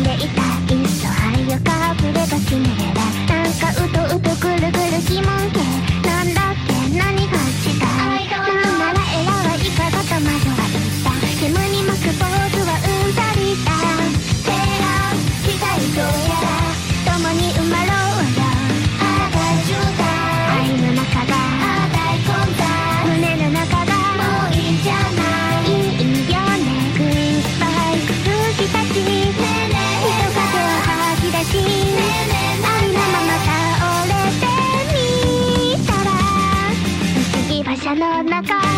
んでいたい Jenna McGuire.